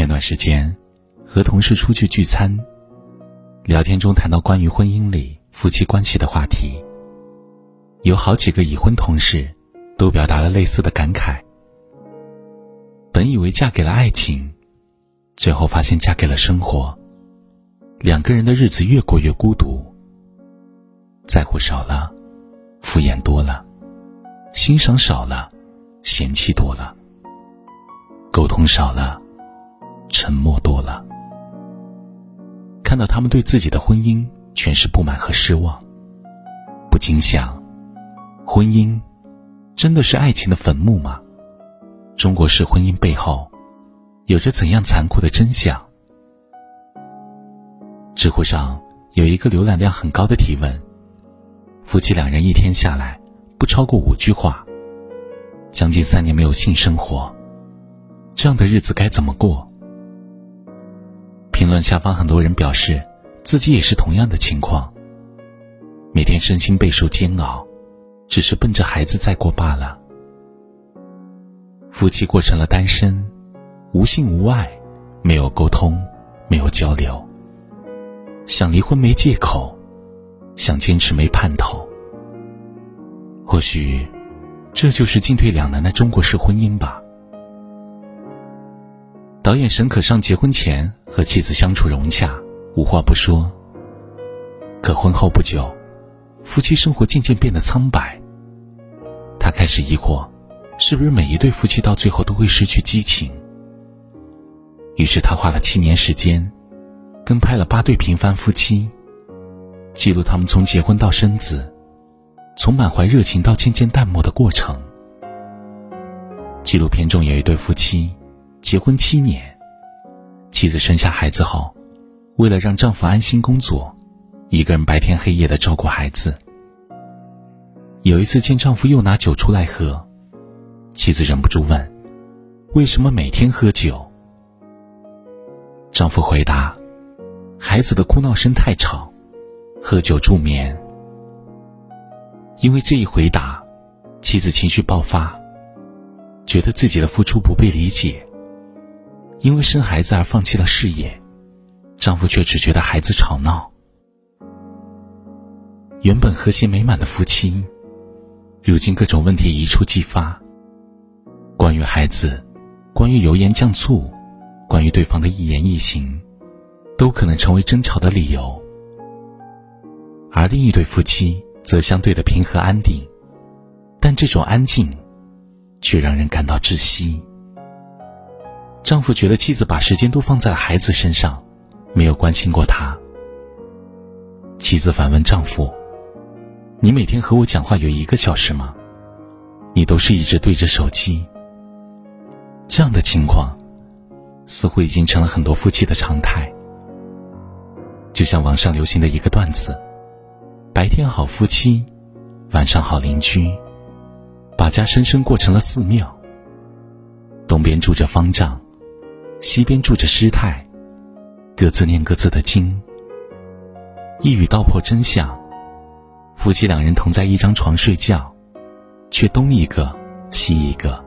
前段时间，和同事出去聚餐，聊天中谈到关于婚姻里夫妻关系的话题，有好几个已婚同事都表达了类似的感慨。本以为嫁给了爱情，最后发现嫁给了生活。两个人的日子越过越孤独，在乎少了，敷衍多了，欣赏少了，嫌弃多了，沟通少了。沉默多了，看到他们对自己的婚姻全是不满和失望，不禁想：婚姻真的是爱情的坟墓吗？中国式婚姻背后有着怎样残酷的真相？知乎上有一个浏览量很高的提问：夫妻两人一天下来不超过五句话，将近三年没有性生活，这样的日子该怎么过？评论下方很多人表示，自己也是同样的情况。每天身心备受煎熬，只是奔着孩子在过罢了。夫妻过成了单身，无性无爱，没有沟通，没有交流。想离婚没借口，想坚持没盼头。或许，这就是进退两难的中国式婚姻吧。导演沈可尚结婚前和妻子相处融洽，无话不说。可婚后不久，夫妻生活渐渐变得苍白。他开始疑惑，是不是每一对夫妻到最后都会失去激情？于是他花了七年时间，跟拍了八对平凡夫妻，记录他们从结婚到生子，从满怀热情到渐渐淡漠的过程。纪录片中有一对夫妻。结婚七年，妻子生下孩子后，为了让丈夫安心工作，一个人白天黑夜的照顾孩子。有一次见丈夫又拿酒出来喝，妻子忍不住问：“为什么每天喝酒？”丈夫回答：“孩子的哭闹声太吵，喝酒助眠。”因为这一回答，妻子情绪爆发，觉得自己的付出不被理解。因为生孩子而放弃了事业，丈夫却只觉得孩子吵闹。原本和谐美满的夫妻，如今各种问题一触即发。关于孩子，关于油盐酱醋，关于对方的一言一行，都可能成为争吵的理由。而另一对夫妻则相对的平和安定，但这种安静，却让人感到窒息。丈夫觉得妻子把时间都放在了孩子身上，没有关心过他。妻子反问丈夫：“你每天和我讲话有一个小时吗？你都是一直对着手机。”这样的情况，似乎已经成了很多夫妻的常态。就像网上流行的一个段子：“白天好夫妻，晚上好邻居，把家深深过成了寺庙。东边住着方丈。”西边住着师太，各自念各自的经。一语道破真相：夫妻两人同在一张床睡觉，却东一个西一个，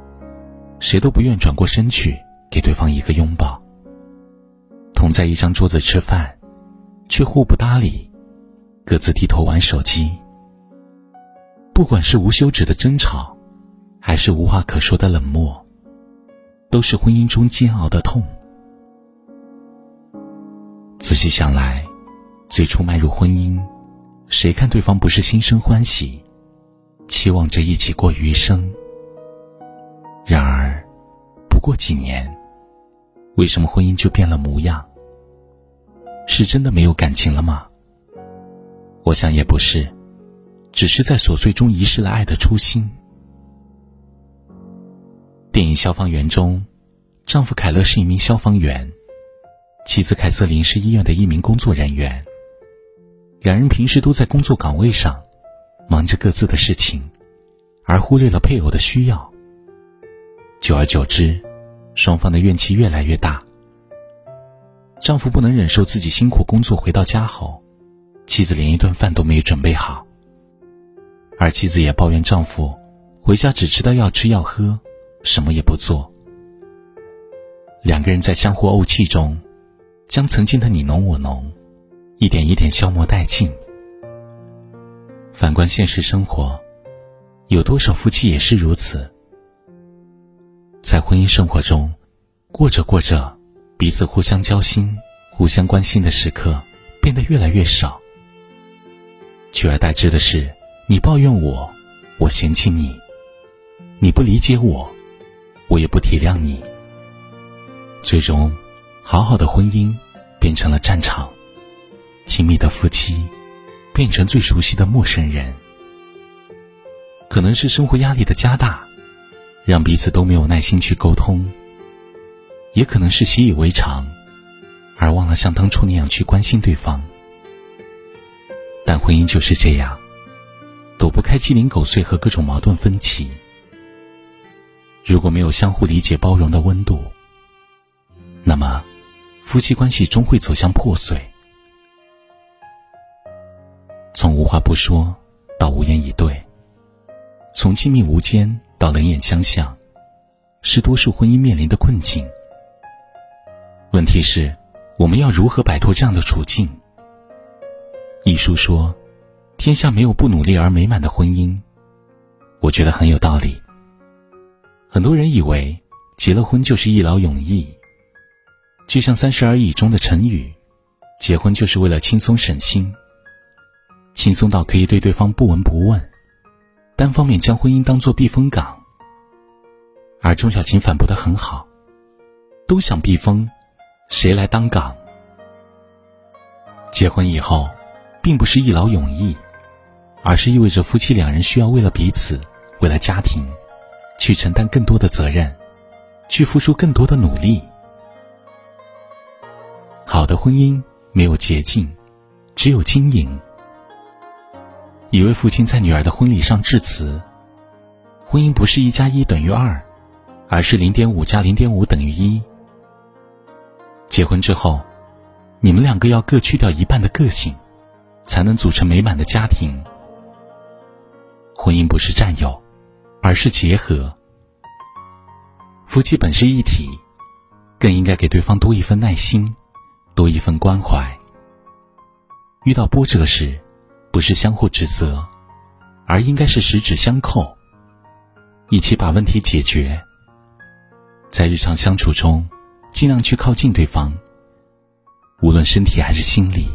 谁都不愿转过身去给对方一个拥抱。同在一张桌子吃饭，却互不搭理，各自低头玩手机。不管是无休止的争吵，还是无话可说的冷漠。都是婚姻中煎熬的痛。仔细想来，最初迈入婚姻，谁看对方不是心生欢喜，期望着一起过余生？然而，不过几年，为什么婚姻就变了模样？是真的没有感情了吗？我想也不是，只是在琐碎中遗失了爱的初心。电影《消防员》中，丈夫凯勒是一名消防员，妻子凯瑟琳是医院的一名工作人员。两人平时都在工作岗位上，忙着各自的事情，而忽略了配偶的需要。久而久之，双方的怨气越来越大。丈夫不能忍受自己辛苦工作回到家后，妻子连一顿饭都没有准备好，而妻子也抱怨丈夫回家只知道要吃要喝。什么也不做。两个人在相互怄气中，将曾经的你侬我侬，一点一点消磨殆尽。反观现实生活，有多少夫妻也是如此？在婚姻生活中，过着过着，彼此互相交心、互相关心的时刻变得越来越少，取而代之的是你抱怨我，我嫌弃你；你不理解我，我也不体谅你。最终，好好的婚姻变成了战场，亲密的夫妻变成最熟悉的陌生人。可能是生活压力的加大，让彼此都没有耐心去沟通；也可能是习以为常，而忘了像当初那样去关心对方。但婚姻就是这样，躲不开鸡零狗碎和各种矛盾分歧。如果没有相互理解、包容的温度，那么，夫妻关系终会走向破碎。从无话不说到无言以对，从亲密无间到冷眼相向，是多数婚姻面临的困境。问题是，我们要如何摆脱这样的处境？一书说：“天下没有不努力而美满的婚姻。”我觉得很有道理。很多人以为结了婚就是一劳永逸。就像《三十而已》中的陈宇，结婚就是为了轻松省心，轻松到可以对对方不闻不问，单方面将婚姻当作避风港。而钟小琴反驳的很好，都想避风，谁来当港？结婚以后，并不是一劳永逸，而是意味着夫妻两人需要为了彼此，为了家庭，去承担更多的责任，去付出更多的努力。好的婚姻没有捷径，只有经营。一位父亲在女儿的婚礼上致辞：“婚姻不是一加一等于二，而是零点五加零点五等于一。结婚之后，你们两个要各去掉一半的个性，才能组成美满的家庭。婚姻不是占有，而是结合。夫妻本是一体，更应该给对方多一份耐心。”多一份关怀。遇到波折时，不是相互指责，而应该是十指相扣，一起把问题解决。在日常相处中，尽量去靠近对方，无论身体还是心理，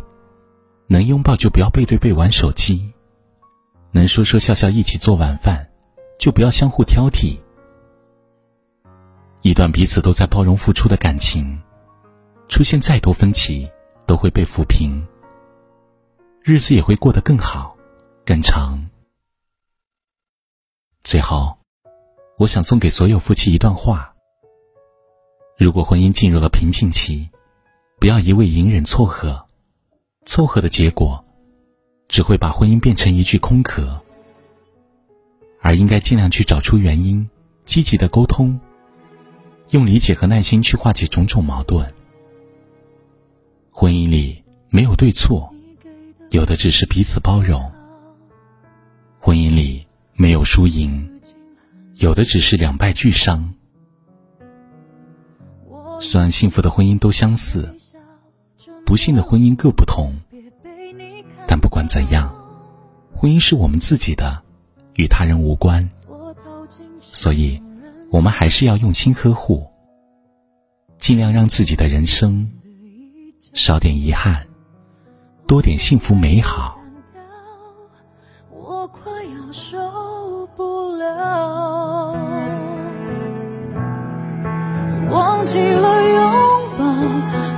能拥抱就不要背对背玩手机，能说说笑笑一起做晚饭，就不要相互挑剔。一段彼此都在包容付出的感情。出现再多分歧，都会被抚平，日子也会过得更好、更长。最后，我想送给所有夫妻一段话：如果婚姻进入了瓶颈期，不要一味隐忍凑合，凑合的结果只会把婚姻变成一具空壳，而应该尽量去找出原因，积极的沟通，用理解和耐心去化解种种矛盾。婚姻里没有对错，有的只是彼此包容；婚姻里没有输赢，有的只是两败俱伤。虽然幸福的婚姻都相似，不幸的婚姻各不同，但不管怎样，婚姻是我们自己的，与他人无关。所以，我们还是要用心呵护，尽量让自己的人生。少点遗憾，多点幸福美好。我快要受不了，忘记了拥抱，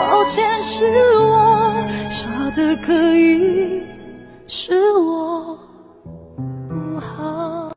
抱歉，是我傻得可以，是我。